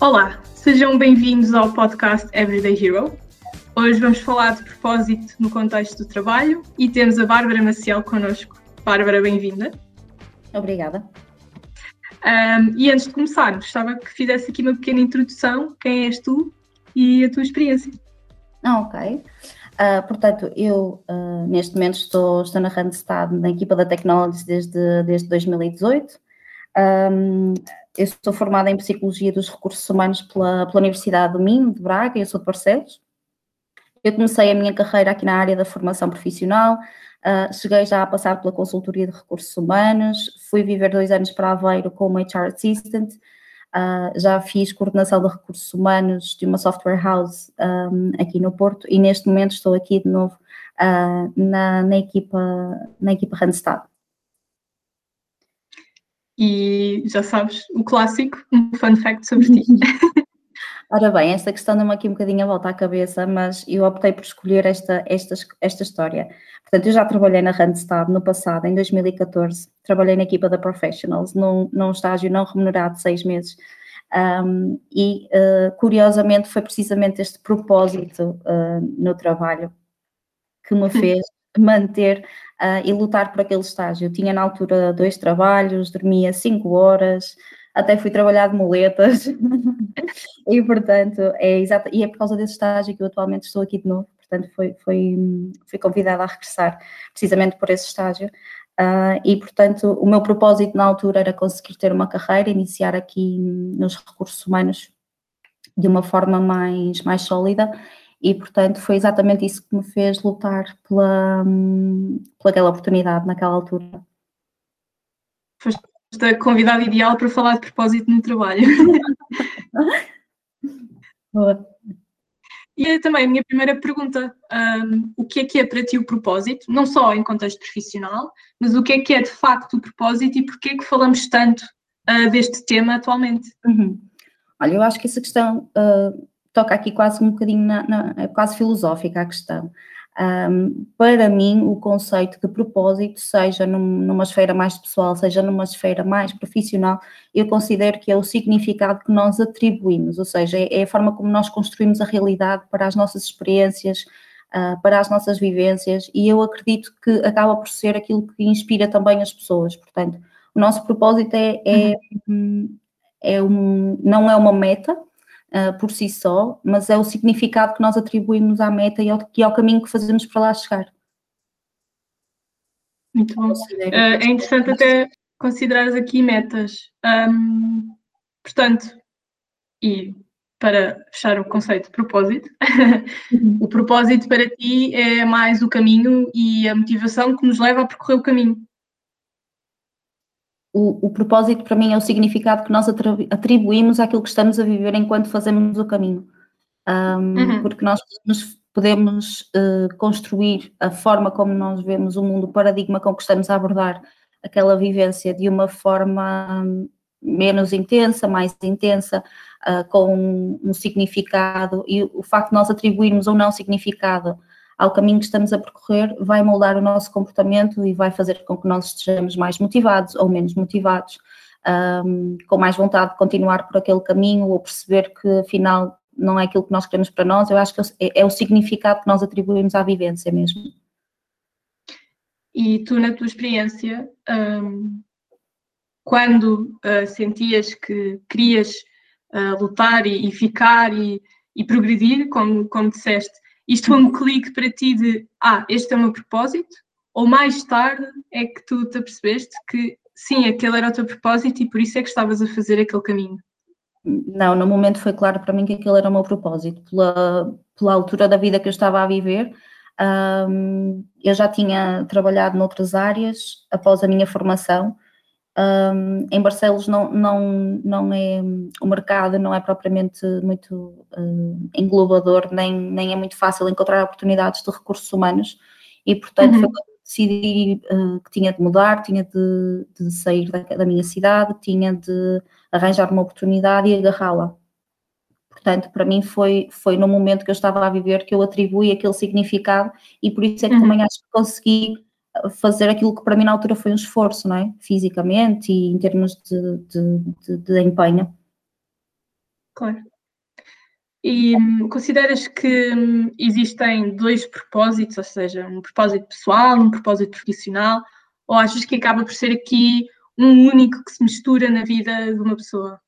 Olá, sejam bem-vindos ao podcast Everyday Hero. Hoje vamos falar de propósito no contexto do trabalho e temos a Bárbara Maciel connosco. Bárbara, bem-vinda. Obrigada. Um, e antes de começarmos, gostava que fizesse aqui uma pequena introdução. Quem és tu e a tua experiência? Ah, ok. Uh, portanto, eu uh, neste momento estou, estou na Randstad, na equipa da Technologies desde, desde 2018. Um, eu sou formada em Psicologia dos Recursos Humanos pela, pela Universidade do Minho, de Braga, eu sou de Barcelos. Eu comecei a minha carreira aqui na área da formação profissional, uh, cheguei já a passar pela consultoria de recursos humanos, fui viver dois anos para Aveiro como HR Assistant, uh, já fiz coordenação de recursos humanos de uma software house um, aqui no Porto e neste momento estou aqui de novo uh, na, na, equipa, na equipa Randstad. E já sabes, o clássico, um fun fact sobre ti. Ora bem, esta questão dá-me aqui um bocadinho a volta à cabeça, mas eu optei por escolher esta, esta, esta história. Portanto, eu já trabalhei na Randstad no passado, em 2014, trabalhei na equipa da Professionals, num, num estágio não remunerado de seis meses, um, e uh, curiosamente foi precisamente este propósito uh, no trabalho que me fez manter uh, e lutar por aquele estágio. Eu tinha na altura dois trabalhos, dormia cinco horas, até fui trabalhar de muletas. E portanto é exato, e é por causa desse estágio que eu atualmente estou aqui de novo, portanto foi, foi, fui convidada a regressar precisamente por esse estágio. Uh, e portanto o meu propósito na altura era conseguir ter uma carreira, iniciar aqui nos recursos humanos de uma forma mais, mais sólida e, portanto, foi exatamente isso que me fez lutar pela, pela aquela oportunidade naquela altura. Foste a convidada ideal para falar de propósito no trabalho. Boa. E também a minha primeira pergunta: um, o que é que é para ti o propósito? Não só em contexto profissional, mas o que é que é de facto o propósito e porquê é que falamos tanto uh, deste tema atualmente? Uhum. Olha, eu acho que essa questão uh, toca aqui quase um bocadinho, na, na, é quase filosófica a questão. Um, para mim, o conceito de propósito, seja num, numa esfera mais pessoal, seja numa esfera mais profissional, eu considero que é o significado que nós atribuímos, ou seja, é, é a forma como nós construímos a realidade para as nossas experiências, uh, para as nossas vivências, e eu acredito que acaba por ser aquilo que inspira também as pessoas. Portanto, o nosso propósito é, é, uhum. é um, não é uma meta, uh, por si só, mas é o significado que nós atribuímos à meta e ao, e ao caminho que fazemos para lá chegar. Muito bom. Uh, é interessante até considerares aqui metas. Um, portanto, e para fechar o conceito de propósito, uhum. o propósito para ti é mais o caminho e a motivação que nos leva a percorrer o caminho o, o, propósito para mim é o significado que nós atribuímos àquilo que estamos a viver enquanto fazemos o caminho. Um, uhum. Porque nós podemos, podemos uh, construir a forma como nós vemos o mundo, o paradigma com que estamos a abordar aquela vivência de uma forma menos intensa, mais intensa, uh, com um, um significado, e o facto de nós atribuirmos ou não significado ao caminho que estamos a percorrer, vai moldar o nosso comportamento e vai fazer com que nós estejamos mais motivados ou menos motivados, um, com mais vontade de continuar por aquele caminho ou perceber que afinal não é aquilo que nós queremos para nós. Eu acho que é, é o significado que nós atribuímos à vivência mesmo. E tu, na tua experiência, um, quando uh, sentias que querias uh, lutar e, e ficar e, e, progredir, como, como disseste, isto foi um clique para ti de, ah, este é o meu propósito? Ou mais tarde é que tu te apercebeste que sim, aquele era o teu propósito e por isso é que estavas a fazer aquele caminho? Não, no momento foi claro para mim que aquele era o meu propósito. Pela, pela altura da vida que eu estava a viver, um, eu já tinha trabalhado noutras áreas após a minha formação um, em Barcelos não, não, não é, o mercado não é propriamente muito uh, englobador, nem, nem é muito fácil encontrar oportunidades de recursos humanos e, portanto, uhum. foi quando decidi uh, que tinha de mudar, tinha de, de sair da, da, minha cidade, tinha de arranjar uma oportunidade e agarrá-la. Portanto, para mim foi, foi no momento que eu estava a viver que eu atribuí aquele significado e por isso é que uhum. também acho que consegui fazer aquilo que para mim na altura foi um esforço, não é? Fisicamente e em termos de, de, de, de empenho. Claro. E consideras que existem dois propósitos, ou seja, um propósito pessoal, um propósito profissional, ou achas que acaba por ser aqui um único que se mistura na vida de uma pessoa?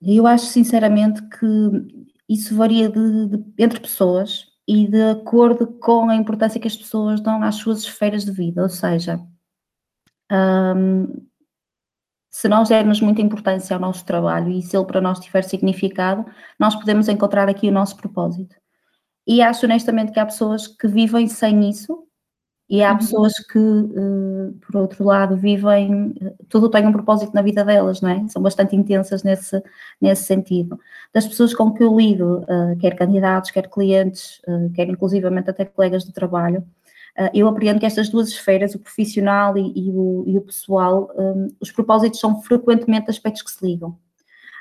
Eu acho sinceramente que isso varia de, de, entre pessoas e de acordo com a importância que as pessoas dão às suas esferas de vida, ou seja, hum, se nós dermos muita importância ao nosso trabalho e se ele para nós tiver significado, nós podemos encontrar aqui o nosso propósito. E acho honestamente que há pessoas que vivem sem isso e há uhum. pessoas que, uh, por outro lado, vivem, tudo tem um propósito na vida delas, não é? São bastante intensas nesse, nesse sentido. Das pessoas com que eu lido, uh, quer candidatos, quer clientes, quer inclusivamente até colegas de trabalho, eu apreendo que estas duas esferas, o profissional e, e, o, e o, pessoal, um, os propósitos são frequentemente aspectos que se ligam.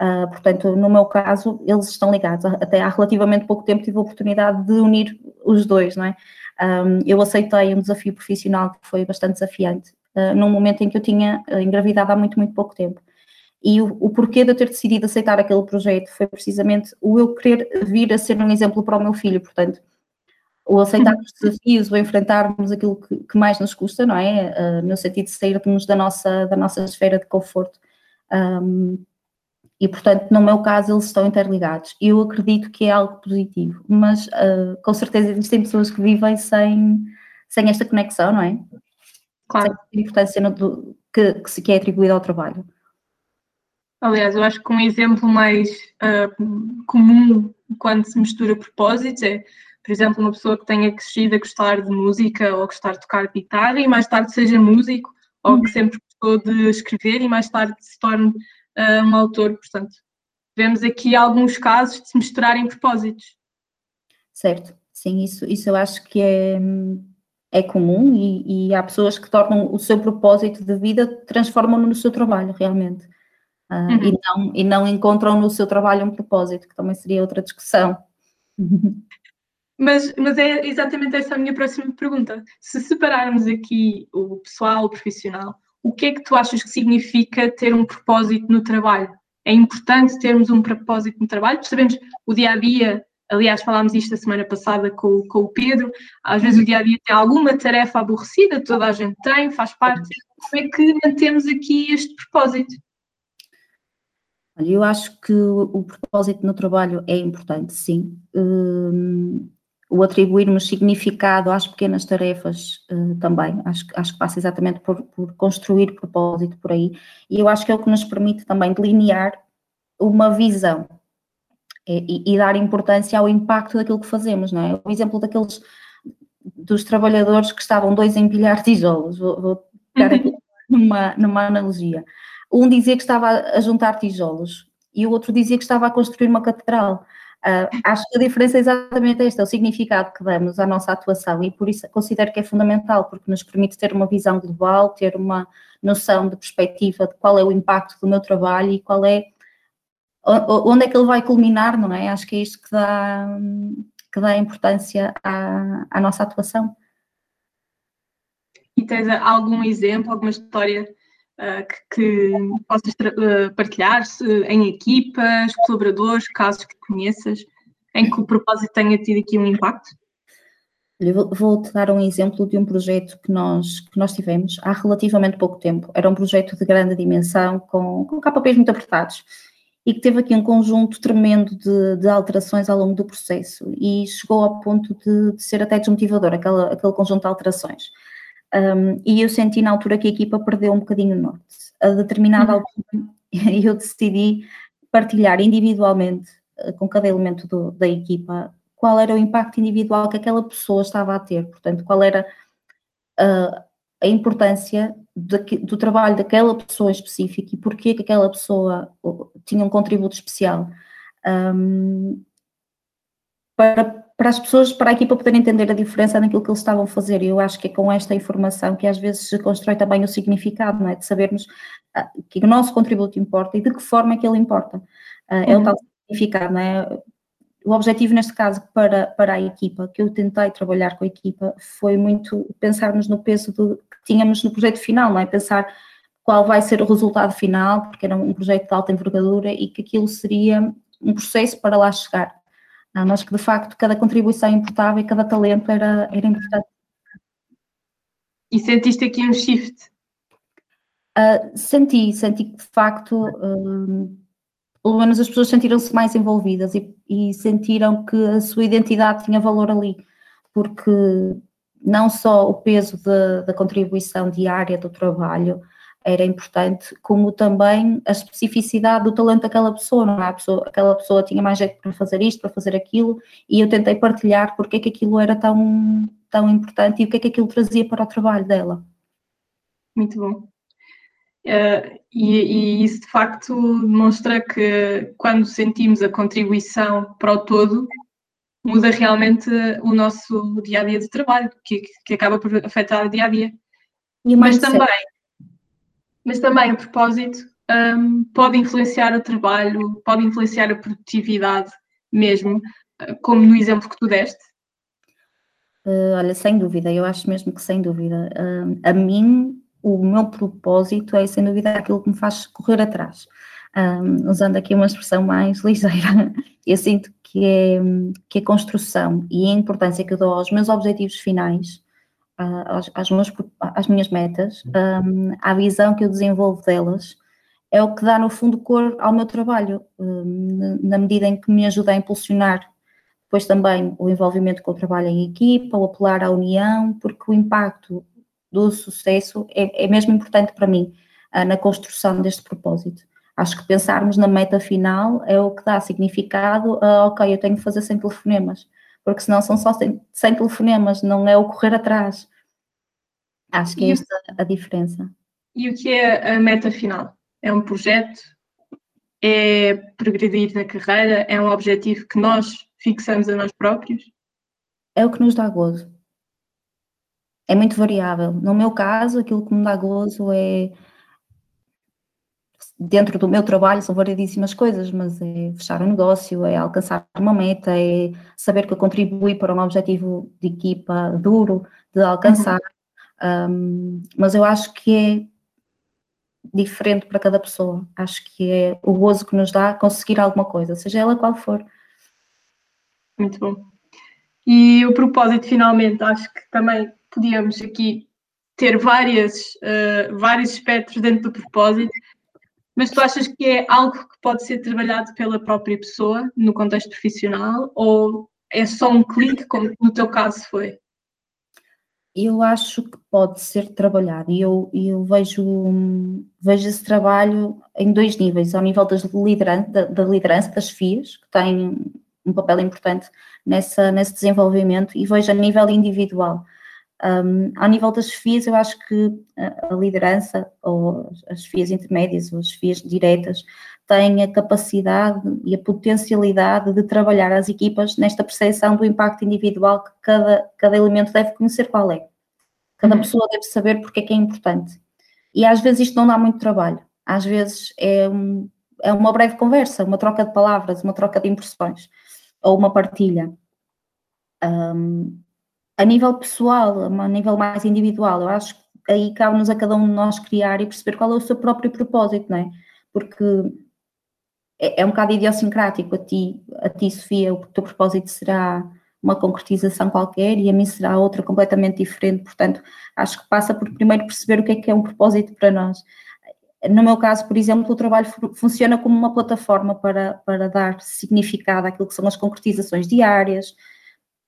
Uh, portanto, no meu caso, eles estão ligados. Até há relativamente pouco tempo tive a oportunidade de unir os dois, não é? Um, eu aceitei um desafio profissional que foi bastante desafiante, uh, num momento em que eu tinha uh, engravidado há muito, muito pouco tempo. E o, o, porquê de eu ter decidido aceitar aquele projeto foi precisamente o eu querer vir a ser um exemplo para o meu filho, portanto, o aceitarmos desafios, ou enfrentarmos aquilo que, que, mais nos custa, não é? Uh, no sentido de sairmos da nossa, da nossa esfera de conforto. Um, e, portanto, no meu caso, eles estão interligados. Eu acredito que é algo positivo, mas uh, com certeza existem pessoas que vivem sem, sem esta conexão, não é? Claro. Sem a importância no, que, que, se, que é atribuída ao trabalho. Aliás, eu acho que um exemplo mais uh, comum quando se mistura propósitos é, por exemplo, uma pessoa que tenha crescido a gostar de música ou a gostar de tocar guitarra e mais tarde seja músico, ou que sempre gostou de escrever e mais tarde se torne uh, um autor. Portanto, vemos aqui alguns casos de se misturarem propósitos. Certo, sim, isso, isso eu acho que é, é comum e, e há pessoas que tornam o seu propósito de vida, transformam-no no seu trabalho, realmente. Uh, uhum. e, não, e não encontram no seu trabalho um propósito, que também seria outra discussão. Mas, mas é exatamente essa a minha próxima pergunta. Se separarmos aqui o pessoal, o profissional, o que é que tu achas que significa ter um propósito no trabalho? É importante termos um propósito no trabalho? Sabemos o dia a dia, aliás, falámos isto a semana passada com, com o Pedro, às vezes o dia a dia tem alguma tarefa aborrecida, toda a gente tem, faz parte. Como é que mantemos aqui este propósito? Eu acho que o propósito no trabalho é importante, sim. Hum, o atribuirmos significado às pequenas tarefas uh, também, acho, acho que passa exatamente por, por, construir propósito por aí, e eu acho que é o que nos permite também delinear uma visão e, e, dar importância ao impacto daquilo que fazemos, não é? O exemplo daqueles, dos trabalhadores que estavam dois a empilhar tijolos, vou, vou pegar aqui numa, numa analogia. Um dizia que estava a juntar tijolos e o outro dizia que estava a construir uma catedral. Uh, acho que a diferença é exatamente esta, é o significado que damos à nossa atuação e por isso considero que é fundamental, porque nos permite ter uma visão global, ter uma noção de perspectiva de qual é o impacto do meu trabalho e qual é, onde é que ele vai culminar, não é? Acho que é isto que dá, que dá importância à, à nossa atuação. E tens algum exemplo, alguma história uh, que, que possas uh, partilhar em equipas, colaboradores, casos que conheças, em que o propósito tenha tido aqui um impacto? Vou-te dar um exemplo de um projeto que nós, que nós tivemos há relativamente pouco tempo. Era um projeto de grande dimensão, com, com KPIs muito apertados, e que teve aqui um conjunto tremendo de, de alterações ao longo do processo, e chegou ao ponto de, de ser até desmotivador, aquela, aquele conjunto de alterações. Um, e eu senti na altura que a equipa perdeu um bocadinho o norte. A determinada uhum. altura, eu decidi partilhar individualmente uh, com cada elemento do, da equipa qual era o impacto individual que aquela pessoa estava a ter, portanto, qual era uh, a importância de, do trabalho daquela pessoa específica e porquê que aquela pessoa tinha um contributo especial. Um, para para as pessoas, para a equipa poder entender a diferença naquilo que eles estavam a fazer. E eu acho que é com esta informação que às vezes se constrói também o significado, não é? De sabermos ah, que o nosso contributo importa e de que forma é que ele importa. Ah, é o uhum. tal significado, não é? O objetivo neste caso para, para a equipa, que eu tentei trabalhar com a equipa, foi muito pensarmos no peso do, que tínhamos no projeto final, não é? Pensar qual vai ser o resultado final, porque era um projeto de alta envergadura e que aquilo seria um processo para lá chegar. Ah, mas que de facto cada contribuição importava e cada talento era, era importante. E sentiste aqui um shift? Uh, senti, senti que de facto, uh, pelo menos as pessoas sentiram-se mais envolvidas e, e, sentiram que a sua identidade tinha valor ali, porque não só o peso da contribuição diária do trabalho, era importante, como também a especificidade do talento daquela pessoa, não é? Pessoa, aquela pessoa tinha mais jeito para fazer isto, para fazer aquilo, e eu tentei partilhar porque é que aquilo era tão, tão importante e o que é que aquilo trazia para o trabalho dela. Muito bom. Uh, e, e, isso de facto demonstra que quando sentimos a contribuição para o todo, muda realmente o nosso dia a dia de trabalho, que, que acaba por afetar o dia a dia. Mas também, mas também o propósito um, pode influenciar o trabalho, pode influenciar a produtividade mesmo, uh, como no exemplo que tu deste? Uh, olha, sem dúvida, eu acho mesmo que sem dúvida. Uh, a mim, o meu propósito é sem dúvida aquilo que me faz correr atrás. Um, usando aqui uma expressão mais ligeira, eu sinto que é, que a construção e a importância que dou aos meus objetivos finais às, às, meus, às minhas metas, um, à visão que eu desenvolvo delas, é o que dá, no fundo, cor ao meu trabalho, um, na medida em que me ajuda a impulsionar depois também o envolvimento com o trabalho em equipa, o apelar à união, porque o impacto do sucesso é, é mesmo importante para mim uh, na construção deste propósito. Acho que pensarmos na meta final é o que dá significado a, ok, eu tenho que fazer 100 telefonemas, porque senão são só 100, 100 telefonemas, não é o correr atrás. Acho que é esta a diferença. E o que é a meta final? É um projeto? É progredir na carreira? É um objetivo que nós fixamos a nós próprios? É o que nos dá gozo. É muito variável. No meu caso, aquilo que me dá gozo é dentro do meu trabalho são variedíssimas coisas, mas é fechar um negócio, é alcançar uma meta, é saber que eu contribuí para um objetivo de equipa duro de alcançar. Uhum. Um, mas eu acho que é diferente para cada pessoa. Acho que é o gozo que nos dá conseguir alguma coisa, seja ela qual for. Muito bom. E o propósito, finalmente, acho que também podíamos aqui ter várias, uh, vários espectros dentro do propósito, mas tu achas que é algo que pode ser trabalhado pela própria pessoa no contexto profissional ou é só um clique, como no teu caso foi? Eu acho que pode ser trabalhado e eu, eu vejo, vejo esse trabalho em dois níveis, ao nível das liderança, da, da liderança, das FIAs, que têm um papel importante nessa, nesse desenvolvimento, e vejo a nível individual. Um, ao nível das FIAs, eu acho que a liderança, ou as FIAs intermédias, ou as FIAs diretas, têm a capacidade e a potencialidade de trabalhar as equipas nesta percepção do impacto individual que cada, cada elemento deve conhecer qual é. Cada uhum. pessoa deve saber porque é que é importante. E às vezes isto não dá muito trabalho. Às vezes é, um, é uma breve conversa, uma troca de palavras, uma troca de impressões, ou uma partilha. Um, a nível pessoal, a nível mais individual, eu acho que aí cabe-nos a cada um de nós criar e perceber qual é o seu próprio propósito, não é? Porque é, é um bocado idiosincrático a ti, a ti, Sofia, o teu propósito será uma concretização qualquer e a mim será outra completamente diferente, portanto, acho que passa por primeiro perceber o que é que é um propósito para nós. No meu caso, por exemplo, o trabalho funciona como uma plataforma para, para dar significado àquilo que são as concretização diárias,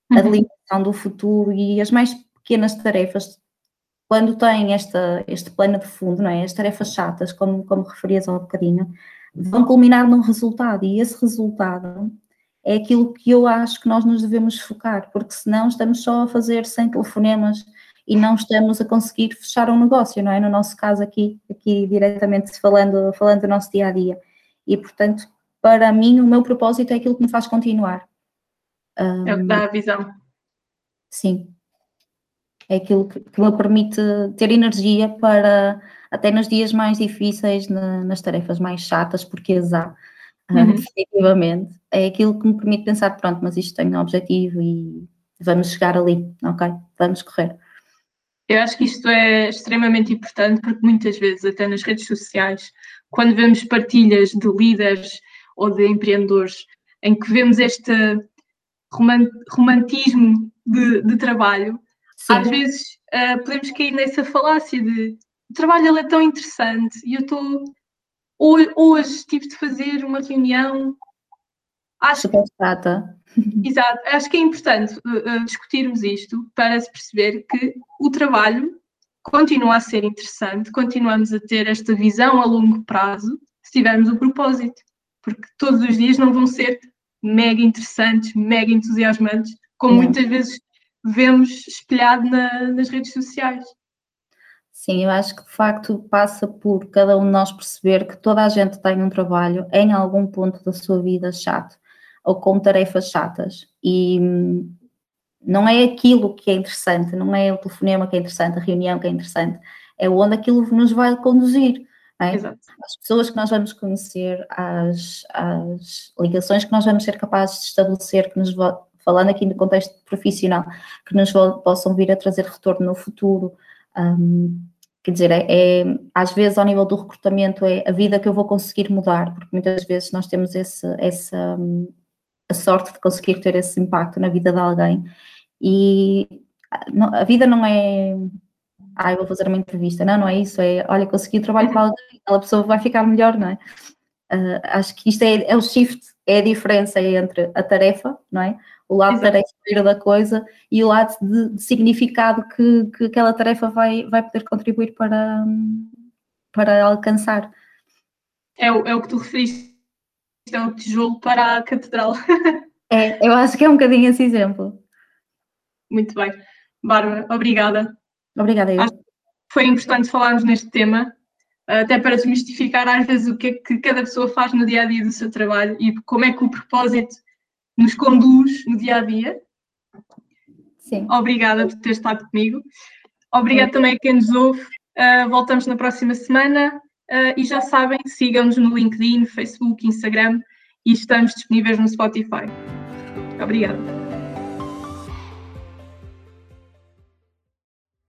a uhum. Delimitação do futuro e as mais pequenas tarefas, quando têm esta, este plano de fundo, não é? as tarefas chatas, como, como referias há um bocadinho, vão culminar num resultado e esse resultado é aquilo que eu acho que nós nos devemos focar, porque senão estamos só a fazer 100 telefonemas e não estamos a conseguir fechar um negócio, não é? No nosso caso aqui, aqui diretamente falando, falando do nosso dia a dia. E portanto, para mim, o meu propósito é aquilo que me faz continuar. Um, é o que dá a visão. Sim. É aquilo que, que, me permite ter energia para, até nos dias mais difíceis, na, nas tarefas mais chatas, porque as há, ah, uhum. definitivamente. É aquilo que me permite pensar: pronto, mas isto tem um objetivo e vamos chegar ali, ok? Vamos correr. Eu acho que isto é extremamente importante porque muitas vezes, até nas redes sociais, quando vemos partilhas de líderes ou de empreendedores em que vemos este romantismo de, de trabalho, Sim. às vezes uh, podemos cair nessa falácia de o trabalho é tão interessante e eu estou hoje, hoje tive de fazer uma reunião acho Super chata. Exato, acho que é importante uh, discutirmos isto para se perceber que o trabalho continua a ser interessante, continuamos a ter esta visão a longo prazo se tivermos o propósito, porque todos os dias não vão ser mega interessantes, mega entusiasmantes, como muitas vezes vemos espelhado na, nas redes sociais. Sim, eu acho que de facto passa por cada um de nós perceber que toda a gente tem um trabalho em algum ponto da sua vida chato ou com tarefas chatas e hum, não é aquilo que é interessante, não é o telefonema que é interessante, a reunião que é interessante, é onde aquilo nos vai conduzir. É? As pessoas que nós vamos conhecer, as, as ligações que nós vamos ser capazes de estabelecer, que nos falando aqui no contexto profissional, que nos possam vir a trazer retorno no futuro. Um, quer dizer, é, é, às vezes ao nível do recrutamento é a vida que eu vou conseguir mudar, porque muitas vezes nós temos esse, essa a sorte de conseguir ter esse impacto na vida de alguém e a vida não é ah, eu vou fazer uma entrevista, não, não é isso, é olha, consegui trabalho para alguém, aquela pessoa vai ficar melhor, não é? Uh, acho que isto é, é o shift, é a diferença entre a tarefa, não é? O lado Exato. tarefa da coisa e o lado de, de significado que, que, aquela tarefa vai, vai poder contribuir para, para alcançar. É o, é o que tu referiste, é o tijolo para a catedral. é, eu acho que é um bocadinho esse exemplo. Muito bem. Bárbara, obrigada. Obrigada, eu. Acho que foi importante falarmos neste tema até para desmistificar às vezes o que é que cada pessoa faz no dia a dia do seu trabalho e como é que o propósito nos conduz no dia a dia. Sim. Obrigada por ter estado comigo. Obrigada também a quem nos ouve. Uh, voltamos na próxima semana uh, e já sabem, sigam-nos no LinkedIn, Facebook, Instagram e estamos disponíveis no Spotify. Obrigada.